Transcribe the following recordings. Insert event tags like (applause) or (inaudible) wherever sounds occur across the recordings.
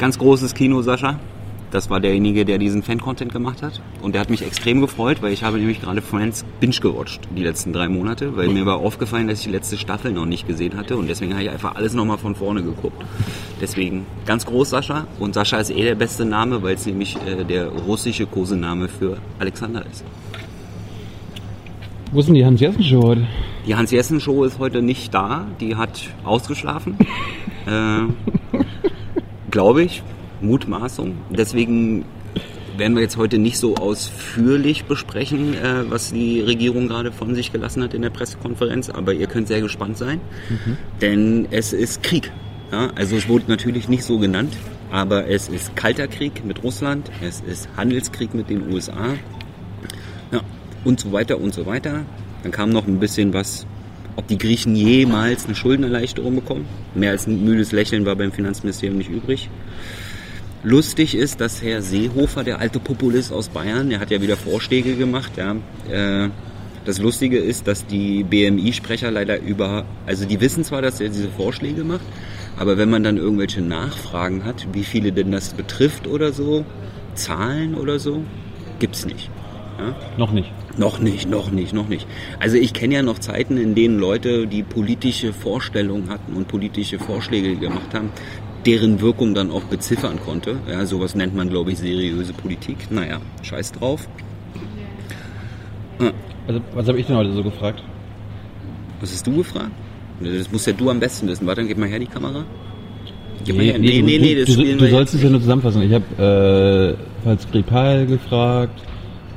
Ganz großes Kino, Sascha. Das war derjenige, der diesen Fan-Content gemacht hat. Und der hat mich extrem gefreut, weil ich habe nämlich gerade Friends binge gewatcht die letzten drei Monate, weil mir war aufgefallen, dass ich die letzte Staffel noch nicht gesehen hatte und deswegen habe ich einfach alles nochmal von vorne geguckt. Deswegen ganz groß Sascha und Sascha ist eh der beste Name, weil es nämlich äh, der russische Kosename für Alexander ist. Wo ist denn die Hans-Jessen-Show heute? Die Hans-Jessen-Show ist heute nicht da, die hat ausgeschlafen. (laughs) äh, Glaube ich. Mutmaßung. Deswegen werden wir jetzt heute nicht so ausführlich besprechen, äh, was die Regierung gerade von sich gelassen hat in der Pressekonferenz, aber ihr könnt sehr gespannt sein, mhm. denn es ist Krieg. Ja? Also es wurde natürlich nicht so genannt, aber es ist kalter Krieg mit Russland, es ist Handelskrieg mit den USA ja, und so weiter und so weiter. Dann kam noch ein bisschen was, ob die Griechen jemals eine Schuldenerleichterung bekommen. Mehr als ein müdes Lächeln war beim Finanzministerium nicht übrig. Lustig ist, dass Herr Seehofer, der alte Populist aus Bayern, der hat ja wieder Vorschläge gemacht. Ja, äh, das Lustige ist, dass die BMI-Sprecher leider über, also die wissen zwar, dass er diese Vorschläge macht, aber wenn man dann irgendwelche Nachfragen hat, wie viele denn das betrifft oder so, Zahlen oder so, gibt's nicht. Ja? Noch nicht. Noch nicht, noch nicht, noch nicht. Also ich kenne ja noch Zeiten, in denen Leute, die politische Vorstellungen hatten und politische Vorschläge gemacht haben, deren Wirkung dann auch beziffern konnte. Ja, sowas nennt man, glaube ich, seriöse Politik. Naja, scheiß drauf. Ja. Also, was habe ich denn heute so gefragt? Was hast du gefragt? Das musst ja du am besten wissen. Warte, dann gib mal her die Kamera. Gib nee, nee, nee, nee, das Du, du sollst es ja nur zusammenfassen. Ich habe äh, falls Skripal gefragt,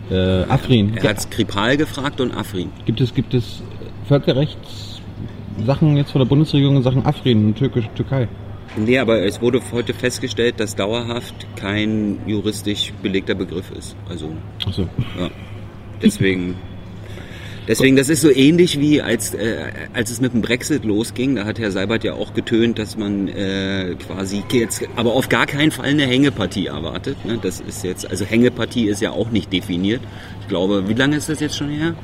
äh, Afrin. Er hat Skripal gefragt und Afrin. Gibt es, gibt es Völkerrechtssachen jetzt von der Bundesregierung in Sachen Afrin Türkisch, Türkei? Nee, aber es wurde heute festgestellt, dass dauerhaft kein juristisch belegter Begriff ist. Also, Ach so. ja. Deswegen, deswegen, das ist so ähnlich wie als, äh, als es mit dem Brexit losging. Da hat Herr Seibert ja auch getönt, dass man äh, quasi jetzt, aber auf gar keinen Fall eine Hängepartie erwartet. Ne? Das ist jetzt, also Hängepartie ist ja auch nicht definiert. Ich glaube, wie lange ist das jetzt schon her?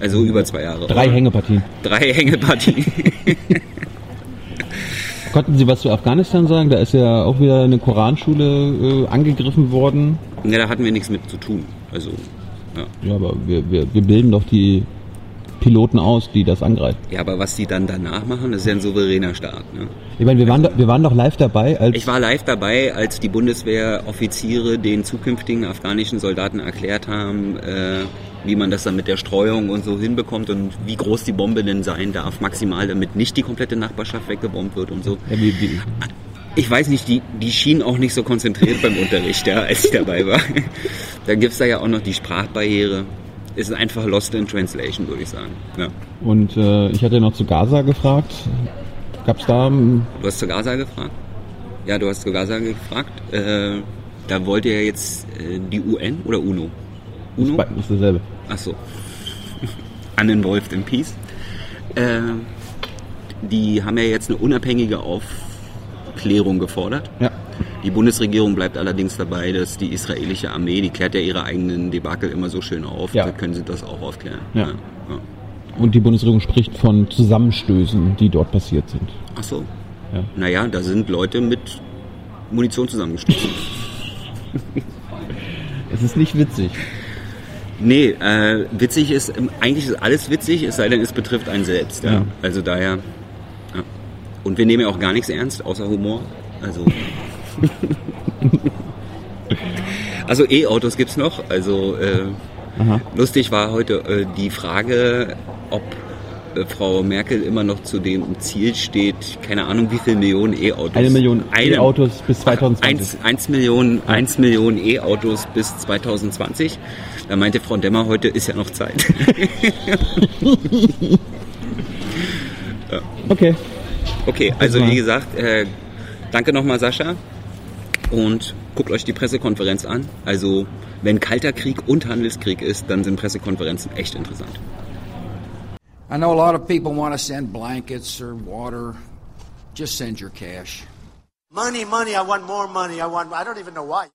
Also über zwei Jahre. Drei oder? Hängepartien. Drei Hängepartien. (laughs) Konnten Sie was zu Afghanistan sagen? Da ist ja auch wieder eine Koranschule äh, angegriffen worden. Ja, da hatten wir nichts mit zu tun. Also, ja. ja aber wir, wir, wir bilden doch die Piloten aus, die das angreifen. Ja, aber was die dann danach machen, das ist ja ein souveräner Staat. Ne? Ich meine, wir, waren doch, wir waren doch live dabei, als... Ich war live dabei, als die Bundeswehroffiziere den zukünftigen afghanischen Soldaten erklärt haben, äh, wie man das dann mit der Streuung und so hinbekommt und wie groß die Bombe denn sein darf, maximal, damit nicht die komplette Nachbarschaft weggebombt wird und so. Ja, wie, wie, ich weiß nicht, die, die schienen auch nicht so konzentriert beim Unterricht, ja, als ich dabei war. (laughs) Dann gibt es da ja auch noch die Sprachbarriere. Es ist einfach Lost in Translation, würde ich sagen. Ja. Und äh, ich hatte noch zu Gaza gefragt. Gab es da. Du hast zu Gaza gefragt? Ja, du hast zu Gaza gefragt. Äh, da wollte ja jetzt äh, die UN oder UNO? UNO? Das ist dasselbe. Ach so. (laughs) Uninvolved in Peace. Äh, die haben ja jetzt eine unabhängige Aufklärung gefordert. Ja. Die Bundesregierung bleibt allerdings dabei, dass die israelische Armee, die klärt ja ihre eigenen Debakel immer so schön auf, ja. da können sie das auch aufklären. Ja. Ja. Und die Bundesregierung spricht von Zusammenstößen, die dort passiert sind. Ach so. Ja. Naja, da sind Leute mit Munition zusammengestoßen. (laughs) es ist nicht witzig. Nee, äh, witzig ist, eigentlich ist alles witzig, es sei denn, es betrifft einen selbst. Ja. Also daher. Und wir nehmen ja auch gar nichts ernst, außer Humor. Also. (laughs) also E-Autos gibt's noch. Also äh, lustig war heute äh, die Frage, ob äh, Frau Merkel immer noch zu dem Ziel steht, keine Ahnung, wie viele Millionen E-Autos. Eine Million E-Autos bis 2020. Eins, eins Million, eins Million E-Autos bis 2020. Da meinte Frau Demmer, heute ist ja noch Zeit. ja. (laughs) (laughs) Okay. Okay, also wie gesagt, äh, danke nochmal Sascha und guckt euch die Pressekonferenz an. Also wenn kalter Krieg und Handelskrieg ist, dann sind Pressekonferenzen echt interessant. I know a lot of people want to send blankets or water. Just send your cash. Money, money, I want more money. I want I don't even know why.